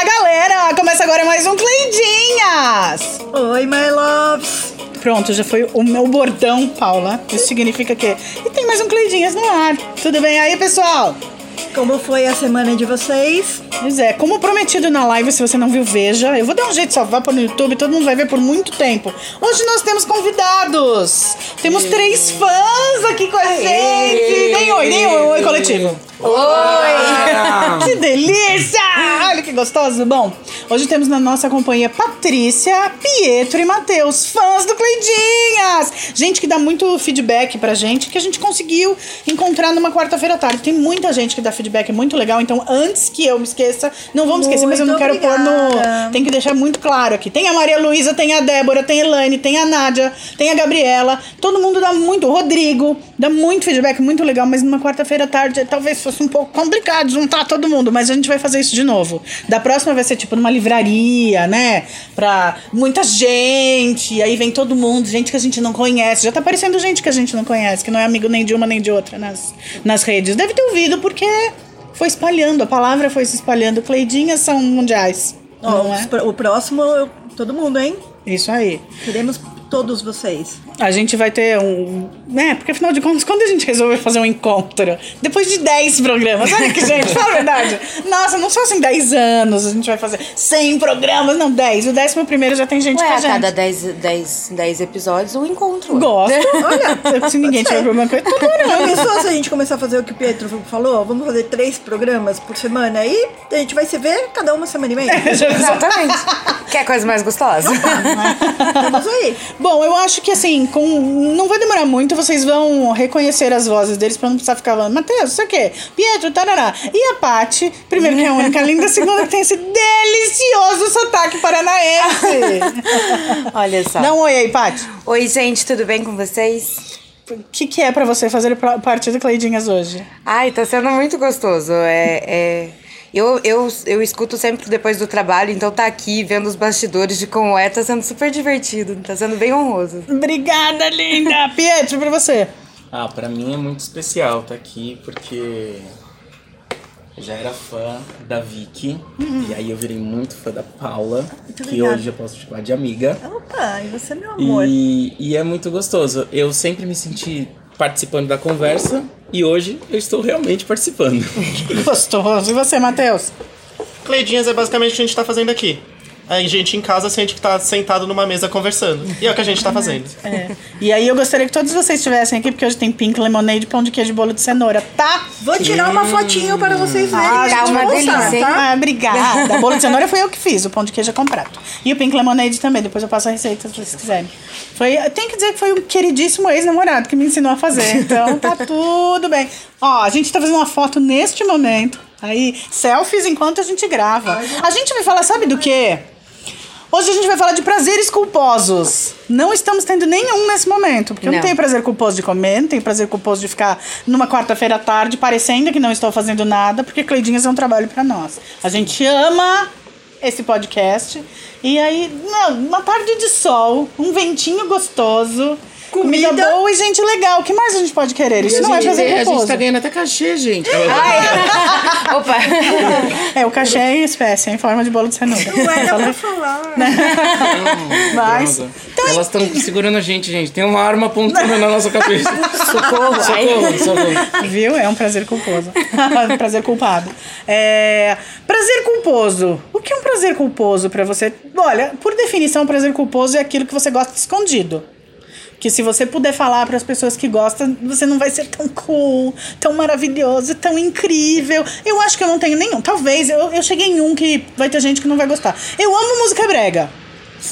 Olá, galera! Começa agora mais um Cleidinhas! Oi, my loves! Pronto, já foi o meu bordão, Paula. Isso significa que. E tem mais um Cleidinhas no ar. Tudo bem aí, pessoal? Como foi a semana de vocês? Pois é, como prometido na live, se você não viu, veja. Eu vou dar um jeito de salvar para no YouTube, todo mundo vai ver por muito tempo. Hoje nós temos convidados. Temos três fãs aqui com a gente. Deem oi, oi, oi coletivo. Oi! que delícia! Olha que gostoso. Bom, hoje temos na nossa companhia Patrícia, Pietro e Matheus, fãs do Cleidinhas. Gente que dá muito feedback pra gente, que a gente conseguiu encontrar numa quarta-feira à tarde. Tem muita gente que dá feedback muito legal, então antes que eu me esqueça, não vamos esquecer, mas eu não quero pôr no. Tem que deixar muito claro aqui. Tem a Maria Luísa, tem a Débora, tem a Elaine, tem a Nádia, tem a Gabriela. Todo mundo dá muito. O Rodrigo dá muito feedback, muito legal, mas numa quarta-feira à tarde talvez fosse um pouco complicado juntar todo mundo, mas a gente vai fazer isso de novo. Da próxima vai ser tipo numa livraria, né? Pra muita gente, e aí vem todo mundo, gente que a gente não conhece. Já tá aparecendo gente que a gente não conhece, que não é amigo nem de uma nem de outra nas, nas redes. Deve ter ouvido porque foi espalhando, a palavra foi se espalhando. Cleidinhas são mundiais. Ó, não é? O próximo, todo mundo, hein? Isso aí. Queremos todos vocês. A gente vai ter um. Né? Porque afinal de contas, quando a gente resolveu fazer um encontro, depois de 10 programas, olha que gente, fala a verdade. Nossa, não só assim 10 anos a gente vai fazer 100 programas, não, 10. O décimo primeiro já tem gente Ué, com a a gente. cada 10, 10, 10 episódios, um encontro. Gosto. Olha, se ninguém tiver problema com isso, Já pensou se a gente começar a fazer o que o Pietro falou? Vamos fazer três programas por semana aí a gente vai se ver cada uma semana e meia. Exatamente. Quer coisa mais gostosa? Estamos aí. Bom, eu acho que assim, com... não vai demorar muito, vocês vão reconhecer as vozes deles pra não precisar ficar falando, Matheus, isso aqui, Pietro, tarará. E a Paty, primeiro que é a única linda, segundo que tem esse delicioso sotaque paranaense. Olha só. Dá um oi aí, Paty. Oi, gente, tudo bem com vocês? O que, que é pra você fazer parte do Cleidinhas hoje? Ai, tá sendo muito gostoso. É, é... Eu, eu, eu escuto sempre depois do trabalho, então tá aqui vendo os bastidores de como é, tá sendo super divertido, tá sendo bem honroso. Obrigada, linda! Pietro, pra você. Ah, pra mim é muito especial estar aqui porque eu já era fã da Vicky e aí eu virei muito fã da Paula, que hoje eu posso chamar de amiga. Opa, e você, meu amor? E, e é muito gostoso. Eu sempre me senti participando da conversa e hoje eu estou realmente participando. Gostoso. E você, Matheus? Cleidinhas é basicamente o que a gente tá fazendo aqui. A gente em casa sente que tá sentado numa mesa conversando. E é o que a gente tá fazendo. É. E aí eu gostaria que todos vocês estivessem aqui, porque hoje tem pink lemonade, pão de queijo e bolo de cenoura, tá? Vou tirar uma fotinho para vocês verem. Ah, tá uma delícia, tá? Ah, obrigada. Bolo de cenoura foi eu que fiz, o pão de queijo é comprado. E o Pink Lemonade também, depois eu passo a receita se vocês quiserem. Foi, tem que dizer que foi um queridíssimo ex-namorado que me ensinou a fazer, então tá tudo bem. Ó, a gente tá fazendo uma foto neste momento, aí, selfies enquanto a gente grava. A gente vai falar, sabe do quê? Hoje a gente vai falar de prazeres culposos. Não estamos tendo nenhum nesse momento, porque eu não Não. tenho prazer culposo de comer, não tenho prazer culposo de ficar numa quarta-feira à tarde parecendo que não estou fazendo nada, porque Cleidinhas é um trabalho pra nós. A gente ama esse podcast. E aí, não, uma tarde de sol, um ventinho gostoso, comida, Comida. boa e gente legal. O que mais a gente pode querer? Isso não é prazer a gente tá ganhando até cachê, gente. Opa! É, o cachê é em espécie, é em forma de bolo de cenoura. Não era pra falar. Mas, Droga. então, Elas estão segurando a gente, gente. Tem uma arma apontando na nossa cabeça. Socorro! Ai. Socorro, socorro. Viu? É um prazer culposo. prazer culpado. É, prazer culposo. O que é um prazer culposo pra você? Olha, por definição, prazer culposo é aquilo que você gosta escondido. Que se você puder falar para as pessoas que gostam, você não vai ser tão cool, tão maravilhoso, tão incrível. Eu acho que eu não tenho nenhum. Talvez, eu, eu cheguei em um que vai ter gente que não vai gostar. Eu amo música brega.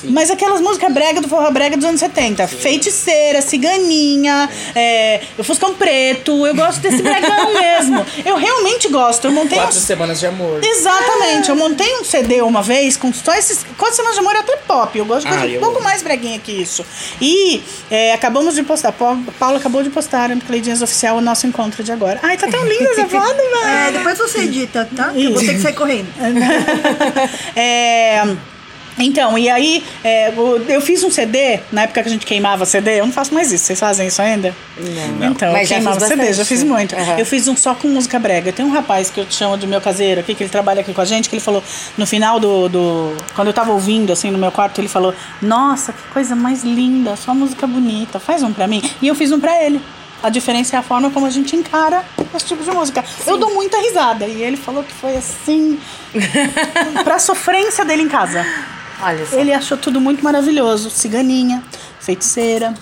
Mas aquelas músicas brega do forró brega dos anos 70. Feiticeira, ciganinha, é, o Fuscão Preto. Eu gosto desse bregão mesmo. Eu realmente gosto. Eu montei Quatro um... semanas de amor. Exatamente. Eu montei um CD uma vez com só esses... Quatro semanas de amor é até pop. Eu gosto de Ah, coisa um eu pouco amo. mais breguinha que isso. E é, acabamos de postar. Pa- Paula acabou de postar no Cleidinhas Oficial o nosso encontro de agora. Ai, tá tão linda essa foto, velho. É, depois você edita, tá? Que eu vou ter que sair correndo. é, Então, e aí, é, eu fiz um CD, na época que a gente queimava CD, eu não faço mais isso, vocês fazem isso ainda? Não. Então, Mas eu queimava fiz CD, já fiz muito. Aham. Eu fiz um só com música brega. Tem um rapaz que eu chamo de meu caseiro aqui, que ele trabalha aqui com a gente, que ele falou, no final do. do quando eu tava ouvindo, assim, no meu quarto, ele falou: Nossa, que coisa mais linda, só música bonita, faz um pra mim. E eu fiz um pra ele. A diferença é a forma como a gente encara esse tipo de música. Eu dou muita risada. E ele falou que foi assim. pra sofrência dele em casa. Ele achou tudo muito maravilhoso. Ciganinha, feiticeira.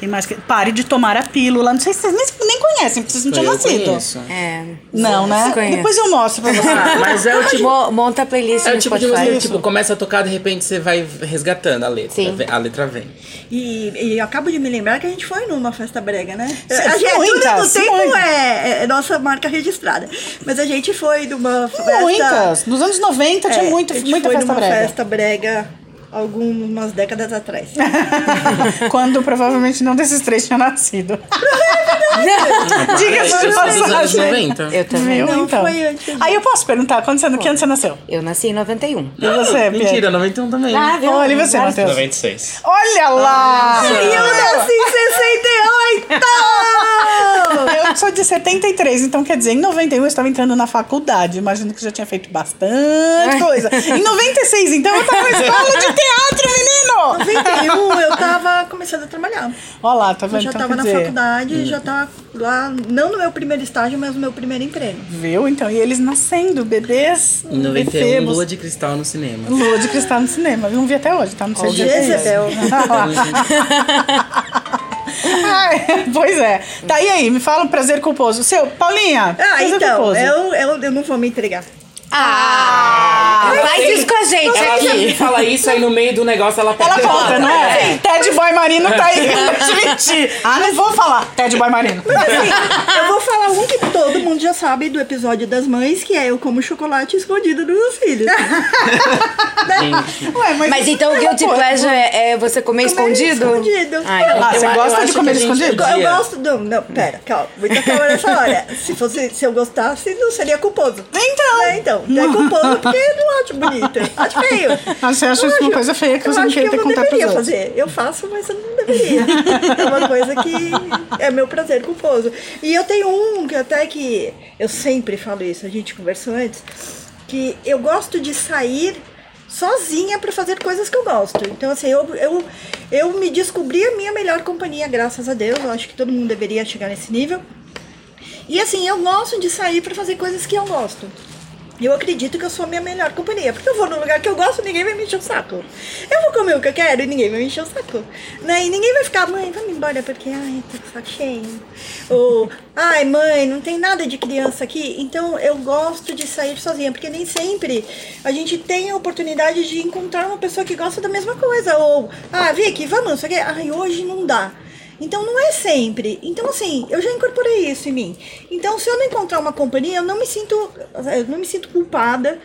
Quem mais? que- Pare de tomar a pílula. Não sei se vocês nem, nem conhecem, porque vocês não tinham nascido. conheço. É. Não, né? Conheço. Depois eu mostro pra você. Ah, mas é o tipo. Mo- Monta a playlist É o tipo de música tipo, começa a tocar, de repente você vai resgatando a letra. Sim. A letra vem. E, e eu acabo de me lembrar que a gente foi numa festa brega, né? Sim, a gente, muitas, tudo no tempo é, é nossa marca registrada. Mas a gente foi numa festa. Muitas. Nos anos 90 tinha é, muito, a gente muita foi festa numa brega. festa brega algumas décadas atrás. Quando provavelmente não desses três tinha nascido. Diga-se de passagem. 90. Eu também. Viu? Não, então. foi antes. Aí eu posso perguntar, quando você, que ano você nasceu? Eu nasci em 91. E você, Pedro? Mentira, 91 também. Ah, viu? Olha, e você, Matheus? 96. Olha lá! E eu nasci em 68! Eu sou de 73, então quer dizer, em 91 eu estava entrando na faculdade. Imagino que já tinha feito bastante coisa. Em 96, então eu estava na escola de teatro, menino! 91 eu tava começando a trabalhar. Olha lá, tá Eu vendo? já Então, tava quer na dizer, faculdade, já tava lá, não no meu primeiro estágio, mas no meu primeiro emprego. Viu? Então, e eles nascendo, bebês. Em 91, efebos. Lua de Cristal no cinema. Lua de cristal no cinema. Eu não vi até hoje, tá? Não sei que é. Jezebel. Ai, pois é. Tá, e aí? Me fala um prazer culposo. Seu, Paulinha, Ah, então, eu, eu, eu não vou me entregar. Ah! Faz isso com a gente Ela aqui. fala isso, aí no meio do negócio ela Ela pega- conta, não é? Ted Boy Marino tá aí. Mentir. Ah, não vou falar. Ted Boy Marino. Assim, eu vou falar um que todo mundo já sabe do episódio das mães, que é eu como chocolate escondido dos meus filhos. Gente, Ué, Mas então o guilty Pô, pleasure é, é você comer escondido? escondido. Ah, então Ah, você eu- gosta eu de comer gente escondido? Eu gosto do. Não, pera, calma. Muita calma nessa hora. Se, fosse, se eu gostasse, não seria culposo. Então. Né, então, não é culposo porque eu não acho bonito. Acho feio. Você acha isso uma coisa feia que eu você não queria que ter eu não deveria fazer. Eu faço, mas eu não deveria. É uma coisa que é meu prazer culposo. E eu tenho um que até que eu sempre falo isso, a gente conversou antes, que eu gosto de sair sozinha para fazer coisas que eu gosto. Então, assim, eu, eu, eu me descobri a minha melhor companhia, graças a Deus. Eu acho que todo mundo deveria chegar nesse nível. E assim, eu gosto de sair para fazer coisas que eu gosto. Eu acredito que eu sou a minha melhor companhia. Porque eu vou num lugar que eu gosto, ninguém vai me encher o saco. Eu vou comer o que eu quero e ninguém vai me encher o saco. Né? E ninguém vai ficar, mãe, vamos embora porque, ai, tô com saco cheio. Ou, ai, mãe, não tem nada de criança aqui. Então eu gosto de sair sozinha, porque nem sempre a gente tem a oportunidade de encontrar uma pessoa que gosta da mesma coisa. Ou, ah, Vicky, vamos, o quê. Ai, hoje não dá. Então não é sempre. Então assim, eu já incorporei isso em mim. Então se eu não encontrar uma companhia, eu não me sinto, eu não me sinto culpada.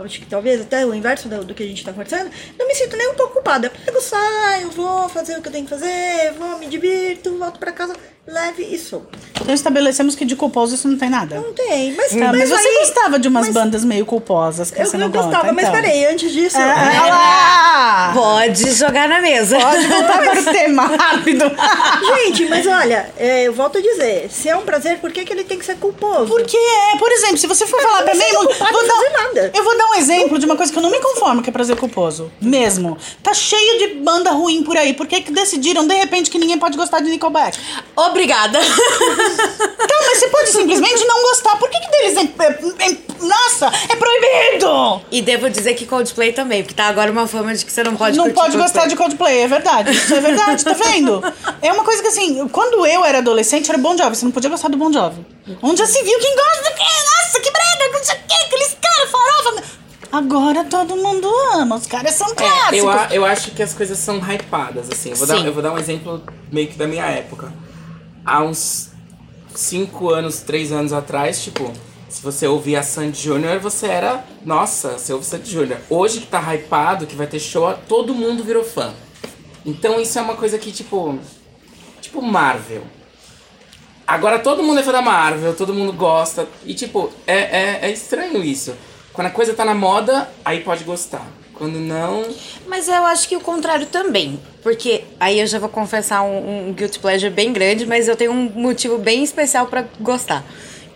Eu acho que talvez até o inverso do, do que a gente está conversando, não me sinto nem um pouco culpada. Eu saio, vou fazer o que eu tenho que fazer, vou, me divirto, volto para casa, leve e sou. Então estabelecemos que de culposo isso não tem nada. Não tem, mas, Tá, mas, você aí- gostava de umas mas bandas meio culposas que Eu você não não conta, gostava, mas então. peraí, antes disso. Lá! Pode jogar na mesa. Pode voltar para o tema rápido. Gente, mas olha, é, eu volto a dizer, se é um prazer, por que, que ele tem que ser culposo? Porque é, por exemplo, se você for falar não pra mim. vou dar- fazer nada. Eu vou dar um exemplo de uma coisa que eu não me conformo, que é prazer culposo. Mesmo. Tá cheio de banda ruim por aí. Por que, que decidiram, de repente, que ninguém pode gostar de Nickelback? Obrigada. Tá, mas você pode simplesmente não gostar. Por que, que deles é, é- é- Nossa, é proibido! E devo dizer que Coldplay também, porque tá agora uma fama de que você não pode não pode gostar Coldplay. de Coldplay, é verdade. Isso é verdade, tá vendo? É uma coisa que assim, quando eu era adolescente, era Bon Jovi. Você não podia gostar do Bon Jovi. Onde já se viu quem gosta do quê? Nossa, que brega, não sei o quê, aqueles caras farofa. Agora todo mundo ama, os caras são É, clássicos. eu, a- eu acho que as coisas são hypadas, assim. Eu vou, dar, Sim. eu vou dar um exemplo meio que da minha época. Há uns 5 anos, 3 anos atrás, tipo, se você ouvia Sandy Júnior, você era. Nossa, você ouve Sandy Júnior. Hoje que tá hypado, que vai ter show, todo mundo virou fã. Então isso é uma coisa que, tipo. Tipo Marvel. Agora todo mundo é fã da Marvel, todo mundo gosta. E tipo, é, é, é estranho isso. Quando a coisa tá na moda, aí pode gostar. Quando não. Mas eu acho que o contrário também. Porque aí eu já vou confessar um, um guilty pleasure bem grande, mas eu tenho um motivo bem especial pra gostar.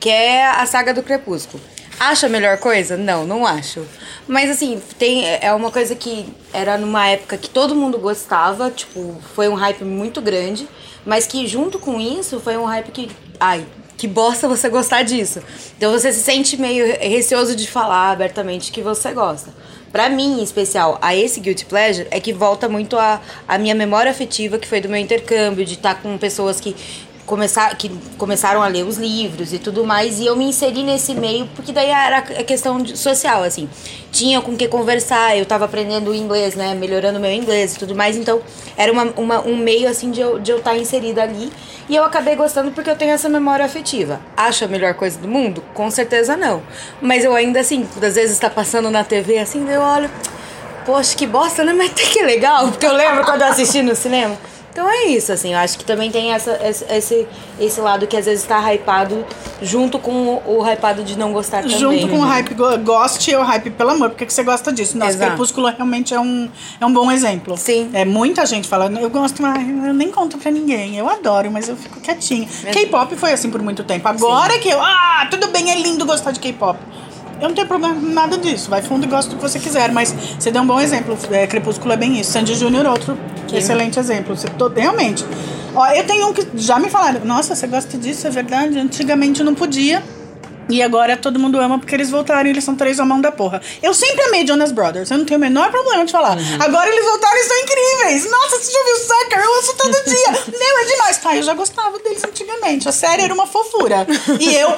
Que é a saga do Crepúsculo. Acho a melhor coisa? Não, não acho. Mas assim, tem, é uma coisa que era numa época que todo mundo gostava, tipo, foi um hype muito grande, mas que junto com isso foi um hype que. Ai, que bosta você gostar disso. Então você se sente meio receoso de falar abertamente que você gosta. Pra mim, em especial, a esse Guilty Pleasure é que volta muito a, a minha memória afetiva, que foi do meu intercâmbio, de estar com pessoas que, começar, que começaram a ler os livros e tudo mais, e eu me inseri nesse meio, porque daí era a questão social, assim. Tinha com que conversar, eu tava aprendendo inglês, né, melhorando meu inglês e tudo mais, então era uma, uma- um meio, assim, de eu estar de eu estar inserida ali, e eu acabei gostando porque eu tenho essa memória afetiva. Acho a melhor coisa do mundo? Com certeza não. Mas eu ainda, assim, às vezes tá passando na TV, assim, eu olho... Poxa, que bosta, né? Mas até que legal, porque eu lembro quando eu assisti no cinema. Então é isso, assim, eu acho que também tem essa, esse, esse, lado que às vezes tá hypado junto com o, o hypado de não gostar também. Junto com o hype go- goste e o hype pelo amor. Por que você gosta disso? Nossa, Exato. Crepúsculo realmente é um, é um bom exemplo. Sim. É, muita gente fala, eu gosto, mas eu nem conto pra ninguém. Eu adoro, mas eu fico quietinha. K-pop foi assim por muito tempo. Agora que eu, ah, tudo bem, é lindo gostar de K-pop. Eu não tenho problema com nada disso. Vai fundo e gosta do que você quiser. Mas você deu um bom exemplo. É, Crepúsculo é bem isso. Sandy Júnior, outro excelente exemplo. Você, to- realmente. Ó, eu tenho um que já me falaram. Nossa, você gosta disso, é verdade? Antigamente eu não podia. E agora todo mundo ama porque eles voltaram e eles são três mão da porra. Eu sempre amei Jonas Brothers, eu não tenho o menor problema de falar. Agora eles voltaram e são incríveis. Nossa, você já viu Sucker? Eu ouço todo dia. Meu, é demais. Tá, eu já gostava deles antigamente. A série era uma fofura. E eu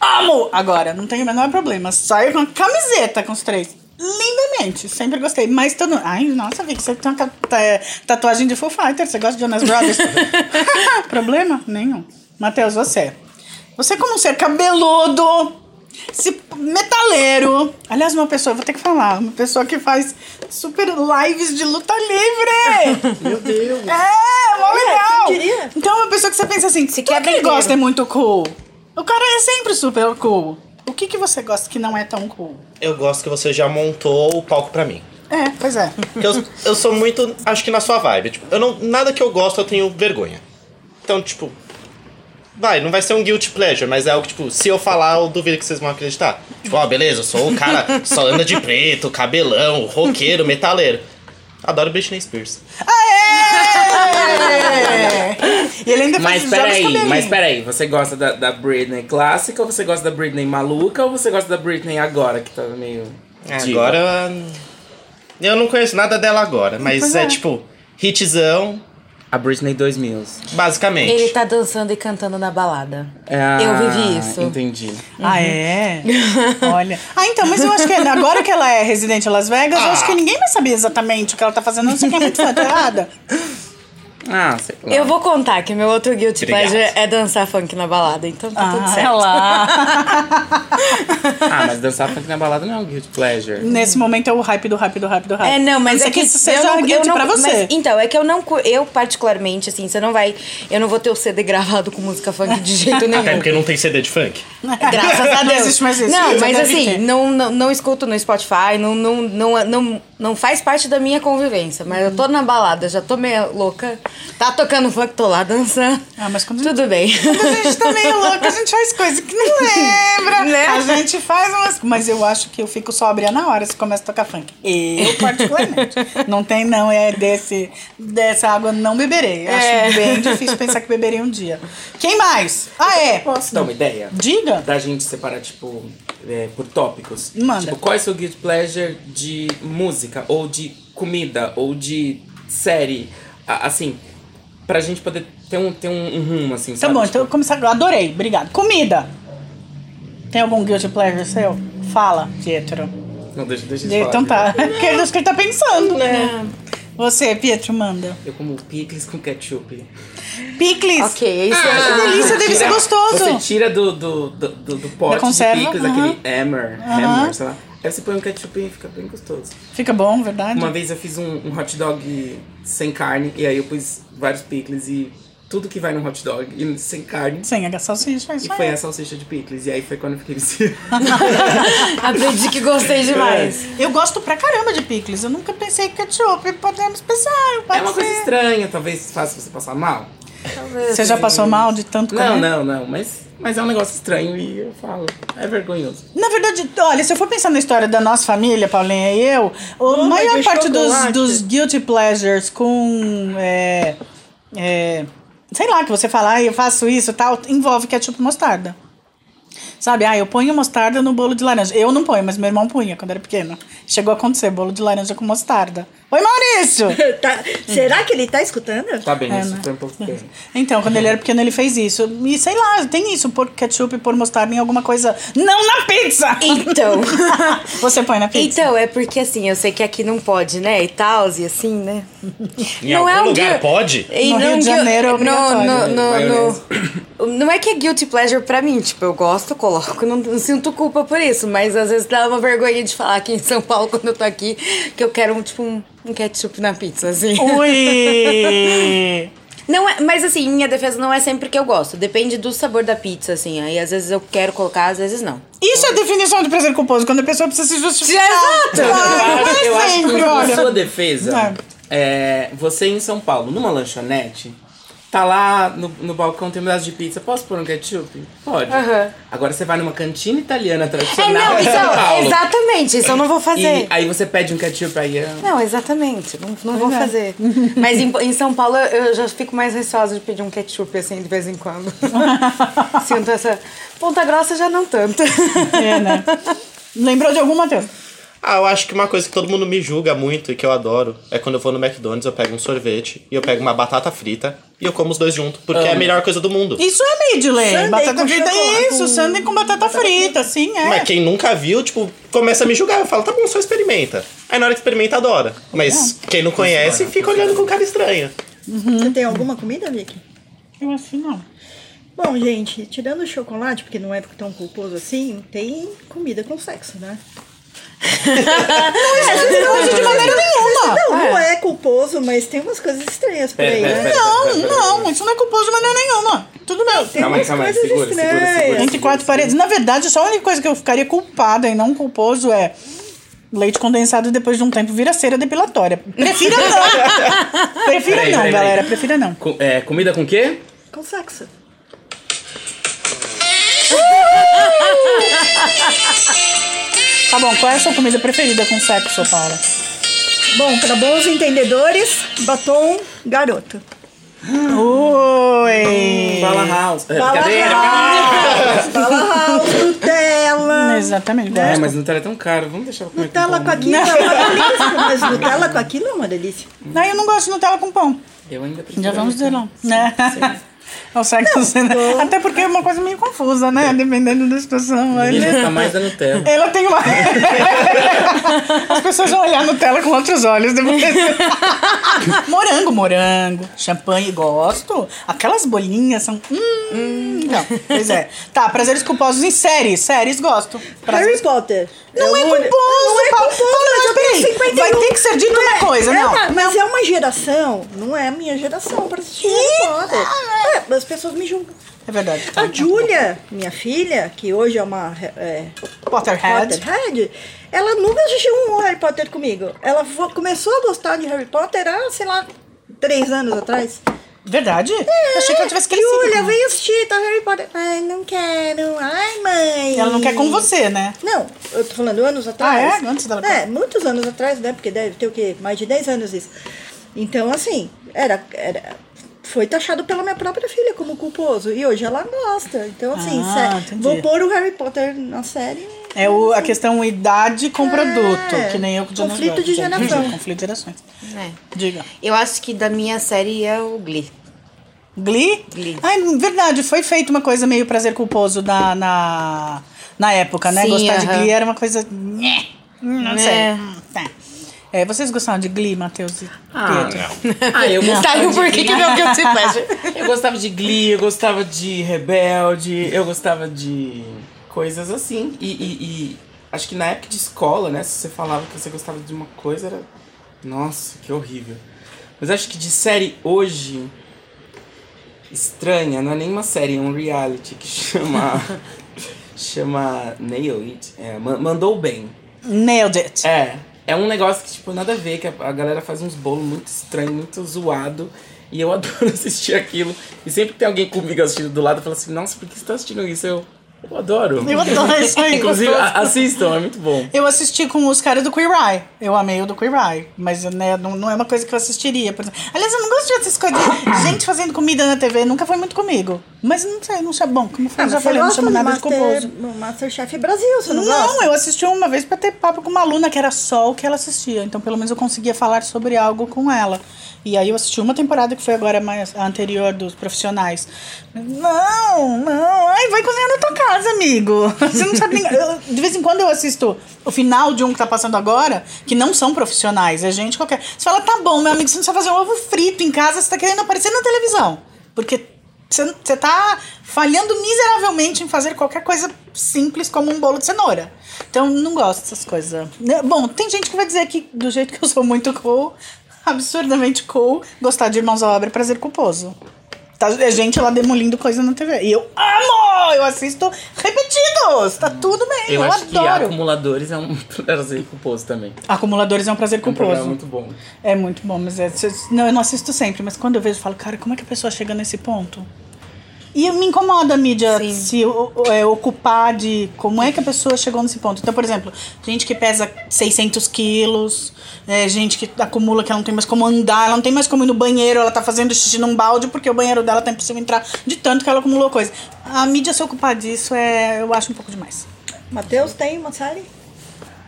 amo agora, não tenho o menor problema. Saio com a camiseta com os três. Lindamente, sempre gostei. Mas todo. Ai, nossa, Vicky, você tem uma tatuagem de Full Fighter, você gosta de Jonas Brothers? Problema? Nenhum. Matheus, você. Você, como um ser cabeludo, se, metaleiro. Aliás, uma pessoa, vou ter que falar, uma pessoa que faz super lives de luta livre. Meu Deus. É, mó legal. quem diria? Então, uma pessoa que você pensa assim, se quer que gosta é muito cool. O cara é sempre super cool. O que, que você gosta que não é tão cool? Eu gosto que você já montou o palco pra mim. É, pois é. Eu, eu sou muito, acho que na sua vibe. Tipo, eu não, nada que eu gosto eu tenho vergonha. Então, tipo, vai, não vai ser um guilty pleasure, mas é algo que, tipo, se eu falar, eu duvido que vocês vão acreditar. Tipo, ó, beleza, eu sou o cara, só anda de preto, cabelão, roqueiro, metaleiro. Adoro Britney Spears. E ele ainda Mas faz peraí, mas peraí, você gosta da, da Britney clássica ou você gosta da Britney maluca ou você gosta da Britney agora, que tá meio. diva? Agora. Eu não conheço nada dela agora, mas é. é. tipo, hitzão, A Britney 2000. basicamente. Ele tá dançando e cantando na balada. Ah, Eu vivi isso. Entendi. Ah, é? Olha. Ah, então, mas eu acho que agora que ela é residente em Las Vegas, eu acho que ninguém vai saber exatamente o que ela tá fazendo. Não sei quem é muito fã, tá errada. Ah, sei lá. Eu vou contar que meu outro guilty Obrigado. pleasure é dançar funk na balada, então tá tudo Ah, certo. lá. Ah, mas dançar funk na balada não é um guilty pleasure. Nesse momento é o hype do hype do hype do hype. É, não, mas Não é que, isso eu seja não, guilty não, pra você. mas, então, é que eu não eu particularmente assim, você não vai, eu não vou ter o CD gravado com música funk de jeito nenhum. Até porque não tem CD de funk. Graças a Não Deus. existe mais isso. Não, mas assim, não, não, não escuto no Spotify, não, não, não, não, não faz parte da minha convivência. Mas eu tô na balada, já tô meio louca. Tá tocando funk, tô lá dançando. Ah, mas quando Tudo bem. Quando a gente tá meio louca, a gente faz coisa que não lembra. Né? A gente faz umas. Mas eu acho que eu fico sóbria na hora se começa a tocar funk. Eu, particularmente. não tem, não. É desse. Dessa água não beberei. Eu É. Acho bem difícil pensar que beberei um dia. Quem mais? Ah, é. Posso dar uma ideia? Diga. Da gente separar, tipo, é, por tópicos. Manda. Tipo, qual é o seu guilty pleasure de música, ou de comida, ou de série? Assim, pra gente poder ter um, ter um, um rumo, assim, Tá sabe? bom, Tipo, então eu começar. eu Adorei, obrigado. Comida. Tem algum guilty pleasure seu? Fala, Pietro. Não, deixa, deixa eu falar. Então tá. Porque é isso que ele tá pensando, né? Você, Pietro, manda. Eu como picles com ketchup. Picles. ok, isso Que é. delícia, deve ser gostoso. Você tira do, do, do, do, do pote conserva, de picles, aham. aquele hammer, Aham. hammer, sei lá. Aí você põe um ketchup e fica bem gostoso. Fica bom, verdade? Uma vez eu fiz um, um hot dog sem carne e aí eu pus vários picles e tudo que vai no hot dog e sem carne. Sem a salsicha, é E isso foi aí. a salsicha de picles. E aí foi quando eu fiquei viciado. Aprendi que gostei demais. Eu gosto pra caramba de picles. Eu nunca pensei que ketchup podemos pensar. Pode É uma coisa ser. estranha, talvez faça você passar mal. Você já passou mal de tanto Não, comer? não, não. Mas, mas é um negócio estranho e eu falo, é vergonhoso. Na verdade, olha, se eu for pensar na história da nossa família, Paulinha e eu, a Bomba maior parte dos, dos guilty pleasures com. É, é, sei lá, que você fala, ah, eu faço isso tal, envolve ketchup e mostarda. Sabe, ah, eu ponho mostarda no bolo de laranja. Eu não ponho, mas meu irmão punha quando era pequeno. Chegou a acontecer, bolo de laranja com mostarda. Oi, Maurício! Tá- será que ele tá escutando? Tá bem, É, isso né? foi um pouco tempo. Então, quando ele era pequeno, ele fez isso. E sei lá, tem isso, pôr ketchup e pôr mostarda em alguma coisa. Não na pizza! Então. Você põe na pizza. Então, é porque assim, eu sei que aqui não pode, né? E tal, e assim, né? Em algum lugar guil- pode? E No não Rio de guil- Janeiro é no- no- no- no- Não é que é guilty pleasure pra mim, tipo, eu gosto, coloco, não, não sinto culpa por isso, mas às vezes dá uma vergonha de falar aqui em São Paulo, quando eu tô aqui, que eu quero, tipo, um, um ketchup na pizza, assim. Ui! Não é, mas assim, minha defesa não é sempre que eu gosto. Depende do sabor da pizza, assim. Aí às vezes eu quero colocar, às vezes não. Isso é definição de prazer culposo, quando a pessoa precisa se justificar. Exato! Ai, não Eu acho, eu é acho que sempre, na olha. sua defesa, é, você em São Paulo, numa lanchonete, tá lá no, no balcão, tem um pedaço de pizza, posso pôr um ketchup? Pode. Aham. Agora você vai numa cantina italiana É, tradicional não, em São então, Paulo. exatamente, isso eu não vou fazer. E aí você pede um ketchup aí. é- Não, exatamente. Não, não vou é. fazer. Mas em, em São Paulo eu já fico mais receosa de pedir um ketchup assim de vez em quando. Sinto essa. Ponta grossa já não tanto. É, né? Lembrou de algum, Matheus? Ah, eu acho que uma coisa que todo mundo me julga muito e que eu adoro é quando eu vou no McDonald's, eu pego um sorvete e eu pego uma batata frita e eu como os dois juntos, porque é a melhor coisa do mundo. Isso é midley. Sundae Batata frita é isso. com Sundae com batata frita, sim, é. Mas quem nunca viu, tipo, começa a me julgar. Eu falo, tá bom, só experimenta. Aí na hora que experimenta, adora. Mas quem não conhece, fica olhando com cara estranha. Você tem alguma comida, Vicky? Eu assim não. Bom, gente, tirando o chocolate, porque não é tão culposo assim, tem comida com sexo, né? Não uso de maneira nenhuma. Não, não é culposo, mas tem umas coisas estranhas por aí, né? Não, não, isso não é culposo de maneira nenhuma. Tudo bem. Tem Calma umas calma coisas segura, segura, estranhas. segura. Entre quatro paredes. Na verdade, só a única coisa que eu ficaria culpada e não culposo é leite condensado depois de um tempo vira cera depilatória. Prefira não. Prefira Peraí, não, peraí, galera. peraí. Prefira não. Co- é, comida com quê? Com sexo. Tá bom, qual é a sua comida preferida com sexo, Paula? Bom, para bons entendedores, batom garoto. Oi! Bala House. Bala brincadeira. House, Bala House, Nutella. Exatamente, É, mas Nutella é tão caro. Vamos deixar comer Nutella com com aquilo é uma delícia. Mas Nutella com aquilo é uma delícia. Aí eu não gosto de Nutella com pão. Eu ainda prefiro. Já vamos dizer não. Né? É o sexo, né? Até porque é uma coisa meio confusa, né? Dependendo da situação. Ele gosta mais da Nutella. Ela tem uma. As pessoas vão olhar Nutella com outros olhos depois. morango, morango. Champanhe, gosto. Aquelas bolinhas são. Hum, Não, pois é. Tá, prazeres culposos em séries. Séries, gosto. Harry Prazeres... Potter. Não é vou- culposo, Não é culposo, Paulo, mas eu tenho peraí. 51. Vai ter que ser dito uma coisa, é não. uma- mas é uma geração, não é a minha geração pra assistir Harry Potter. É, as pessoas me julgam. É verdade. tá. A Júlia, minha filha, que hoje é uma é, Potterhead. Potterhead, ela nunca assistiu um Harry Potter comigo. Ela começou a gostar de Harry Potter há, sei lá, três anos atrás. Verdade? Eu achei que ela tivesse crescido. Júlia, vem assistir, tá Harry Potter. Ai, não quero. Ai, mãe. Ela não quer com você, né? Não, eu tô falando anos atrás. Ah, é? Antes dela- É, muitos anos atrás, né? Porque deve ter o quê? Mais de 10 anos isso. Então, assim, era, era, foi taxado pela minha própria filha como culposo. E hoje ela gosta. Então, assim, Ah, vou pôr o Harry Potter na série. É o, a questão idade com É, produto, que nem eu com o Jonas conflito de geração. Conflito de gerações. É. Diga. Eu acho que da minha série é o Glee. Glee? Glee. Ai, verdade, foi feito uma coisa meio prazer culposo na, na, na época, né? Sim, Gostar de aham. Glee era uma coisa. Não sei. É. Hum, tá. É, vocês gostavam de Glee, Matheus e Ah, Pedro? Ah, eu gostava o de porquê que meu guilty pleasure. Eu gostava de Glee, eu gostava de Rebelde, eu gostava de coisas assim. E, e- e acho que na época de escola, né? Se você falava que você gostava de uma coisa, era. Nossa, que horrível. Mas acho que de série hoje. estranha, não é nem uma série, é um reality que chama. chama Nail It. É, ma- mandou bem. Nailed it. É. É um negócio que, tipo, nada a ver, que a, a galera faz uns bolos muito estranhos, muito zoado. E eu adoro assistir aquilo. E sempre tem alguém comigo assistindo do lado, eu falo assim, nossa, por que você tá assistindo isso? Eu, eu adoro. Eu adoro isso aí. Inclusive, a- assistam, é muito bom. Eu assisti com os caras do Queer Eye. Eu amei o do Queer Eye. Mas né, não, não é uma coisa que eu assistiria. Por exemplo. Aliás, eu não gosto de essas coisas de gente fazendo comida na TV. Nunca foi muito comigo. Mas não sei, não sei. Bom, como eu Ah, já você falei, não chamo nada de Master, culposo. no Masterchef Brasil, você não, Não, gosta? eu assisti uma vez pra ter papo com uma aluna que era só o que ela assistia. Então, pelo menos eu conseguia falar sobre algo com ela. E aí eu assisti uma temporada que foi agora mais a anterior dos profissionais. Não, não. Ai, vai cozinhar na tua casa, amigo. Você não sabe nem. de vez em quando eu assisto o final de um que tá passando agora, que não são profissionais, é gente qualquer. Você fala, tá bom, meu amigo, você não sabe fazer um ovo frito em casa, você tá querendo aparecer na televisão. Porque você você tá falhando miseravelmente em fazer qualquer coisa simples como um bolo de cenoura. Então, não gosto dessas coisas. Né, Bom, tem gente que vai dizer que, do jeito que eu sou muito cool, absurdamente cool, gostar de Irmãos à Obra é prazer culposo. Tá, é gente lá demolindo coisa na TV. E eu amo! Eu assisto repetidos! Tá tudo bem, eu, Eu, acho que adoro. acumuladores é um prazer culposo também. Acumuladores é um prazer É um culposo. muito bom. É muito bom, mas é, não, eu não assisto sempre, mas quando eu vejo, eu falo, cara, como é que a pessoa chega nesse ponto? E me incomoda a mídia Sim. se é, ocupar de como é que a pessoa chegou nesse ponto. Então, por exemplo, gente que pesa 600 quilos, é, gente que acumula que ela não tem mais como andar, ela não tem mais como ir no banheiro, ela tá fazendo xixi num balde porque o banheiro dela tá impossível entrar de tanto que ela acumulou coisa. A mídia se ocupar disso, é, eu acho um pouco demais. Matheus tem uma série?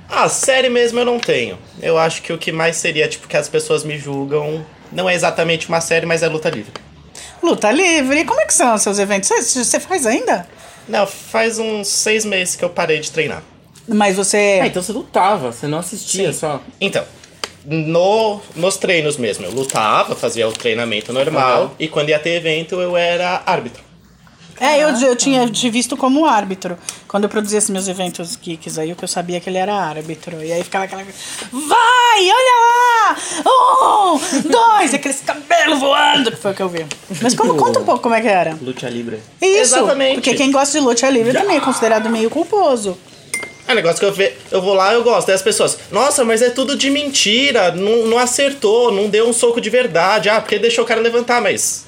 Ah, série mesmo eu não tenho. Eu acho que o que mais seria, tipo, que as pessoas me julgam. Não é exatamente uma série, mas é luta livre. Luta livre, como é que são os seus eventos? Você, você faz ainda? Não, faz uns seis meses que eu parei de treinar. Mas você. Ah, então você lutava, você não assistia só. Então, no, nos treinos mesmo, eu lutava, fazia o treinamento normal. Aham. E quando ia ter evento, eu era árbitro. É, eu, eu tinha te visto como árbitro. Quando eu produzia esses meus eventos geeks aí, o que eu sabia que ele era árbitro. E aí ficava aquela. Vai, olha lá! Um, dois, aqueles cabelos voando, que foi o que eu vi. Mas como, conta um pouco como é que era. Luta livre. Isso, Exatamente. porque quem gosta de luta livre também é considerado meio culposo. É um negócio que eu, ve, eu vou lá eu gosto. Daí as pessoas, nossa, mas é tudo de mentira, não, não acertou, não deu um soco de verdade. Ah, porque deixou o cara levantar, mas.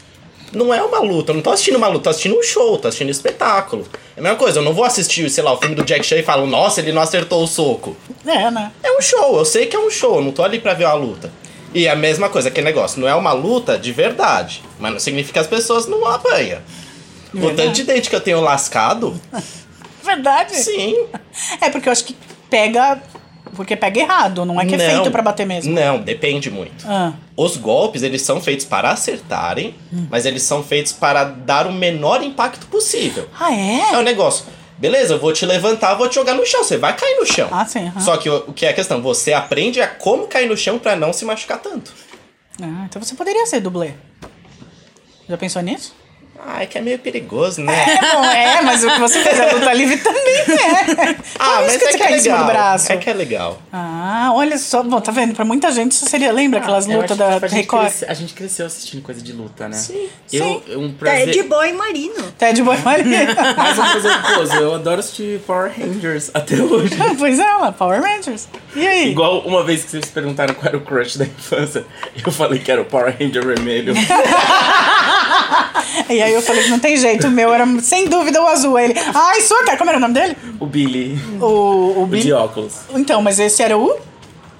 Não é uma luta, eu não tô assistindo uma luta, tô assistindo um show, tô assistindo um espetáculo. É a mesma coisa, eu não vou assistir, sei lá, o filme do Jack Chan e falo, nossa, ele não acertou o soco. É, né? É um show, eu sei que é um show, eu não tô ali pra ver uma luta. E é a mesma coisa, aquele negócio, não é uma luta de verdade, mas não significa que as pessoas não apanham. O tanto de dente que eu tenho lascado, Verdade. sim. É porque eu acho que pega. Porque pega errado, não é que é Não. feito pra bater mesmo. Não, depende muito. Ah. Os golpes, eles são feitos para acertarem, mas eles são feitos para dar o menor impacto possível. Ah, É é? o negócio. Beleza, eu vou te levantar, vou te jogar no chão. Você vai cair no chão. Ah, sim, aham. Só que o, o que é a questão? Você aprende a como cair no chão pra não se machucar tanto. Ah, então você poderia ser dublê. Já pensou nisso? Ah, é que é meio perigoso, né? É, bom, é, mas o que você fez a luta livre também é. ah, mas que é você que é legal. do braço. É que é legal. Ah, olha só. Bom, tá vendo? Pra muita gente isso seria. Lembra aquelas Eu lutas que, da tipo, a gente Record? cresce- a gente cresceu assistindo coisa de luta, né? Sim. Eu, um prazer. Ted Boy Marino. Ted Boy Maria. Mais um prazer. Eu adoro assistir Power Rangers até hoje. pois é, lá, Power Rangers. E aí? Igual uma vez que vocês perguntaram qual era o crush da infância, eu falei que era o Power Ranger vermelho. E aí eu falei que não tem jeito, o meu era sem dúvida o azul. Aí ele, ai, sua cara, como era o nome dele? o Billy, O, o o Billy. de óculos. Então, mas esse era o.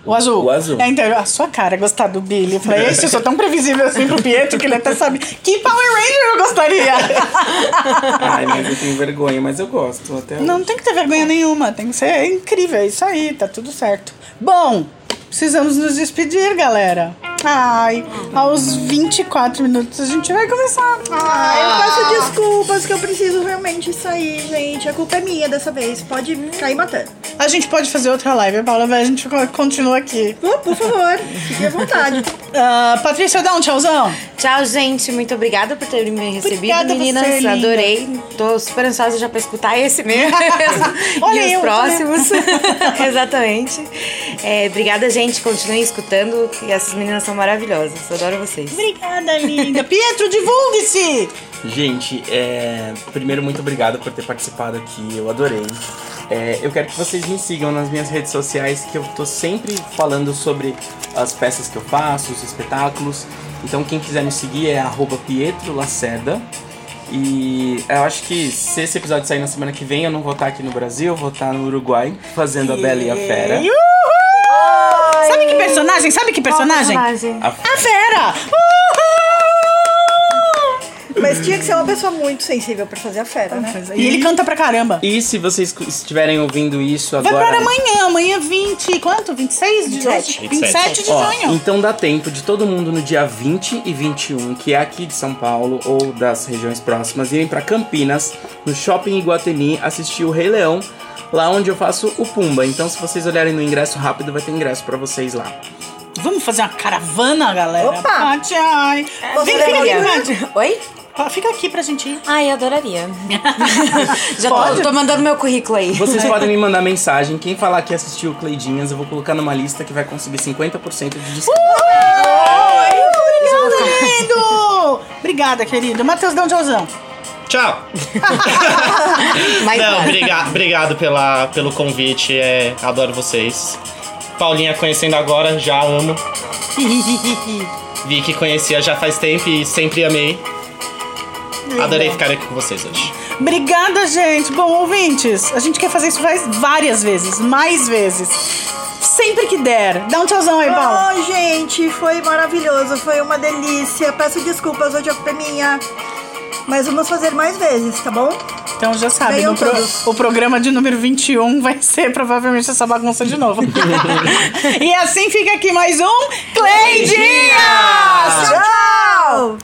O azul. O azul. É, então, a sua cara gostar do Billy. Eu falei, esse eu sou tão previsível assim pro Pietro que ele até sabe que Power Ranger eu gostaria. Ai, mas eu tenho vergonha, mas eu gosto até hoje. Não tem que ter vergonha nenhuma, tem que ser incrível, é isso aí, tá tudo certo. Bom, precisamos nos despedir, galera. Ai, aos 24 minutos a gente vai começar. Ah, eu peço desculpas que eu preciso realmente sair, gente. A culpa é minha dessa vez. Pode cair matando. A gente pode fazer outra live, Paula, mas a gente continua aqui. Por, por favor, fique à vontade. Ah, Patrícia, dá um tchauzão. Tchau, gente. Muito obrigada por terem me recebido, Obrigada meninas. você, linda. Adorei. Tô super ansiosa já pra escutar esse mesmo. Olha e eu os próximos. Exatamente. É, obrigada, gente. Continuem escutando. E essas meninas são maravilhosas. Adoro vocês. Obrigada, linda. Pietro, divulgue-se! Gente, é, primeiro, muito obrigado por ter participado aqui, eu adorei. É, eu quero que vocês me sigam nas minhas redes sociais, que eu tô sempre falando sobre as peças que eu faço, os espetáculos. Então, quem quiser me seguir é arroba Pietro Lacerda. E eu acho que se esse episódio sair na semana que vem, eu não vou estar aqui no Brasil, eu vou estar no Uruguai fazendo a Bela e a Fera. Uhul! Sabe que personagem? Sabe que personagem? personagem? A A Fera! Mas tinha que ser uma pessoa muito sensível pra fazer a fera, né? E ele canta pra caramba. E se vocês estiverem ouvindo isso Vai agora. para amanhã, amanhã 20, quanto? 26 de 27. junho? 27 de Ó, junho. então dá tempo de todo mundo no dia 20 e 21, que é aqui de São Paulo ou das regiões próximas, irem pra Campinas, no Shopping Iguatemi, assistir o Rei Leão, lá onde eu faço o Pumba. Então, se vocês olharem no ingresso rápido, vai ter ingresso pra vocês lá. Vamos fazer uma caravana, galera? Opa! Paty, ai. Vem. Oi? Fica aqui pra gente ir. Ai, eu adoraria. Já Pode? tô, tô mandando meu currículo aí. Vocês podem me mandar mensagem. Quem falar que assistiu o Cleidinhas, eu vou colocar numa lista que vai conseguir 50% de desconto. Obrigada, lindo! Obrigada, querido. Matheus, um tchauzão. Tchau! Mas Não, obrigado pela, pelo convite. É, adoro vocês. Paulinha conhecendo agora, já amo. Vi que conhecia já faz tempo e sempre amei. Adorei ficar aqui com vocês hoje. Obrigada, gente. Bom, ouvintes, a gente quer fazer isso faz várias vezes, mais vezes. Sempre que der. Dá um tchauzão aí, Paula. Oh, gente, foi maravilhoso, foi uma delícia. Peço desculpas, hoje a culpa é minha. Mas vamos fazer mais vezes, tá bom? Então já sabe, pro- o programa de número 21 vai ser provavelmente essa bagunça de novo. e assim fica aqui mais um Cleidinhas! Tchau!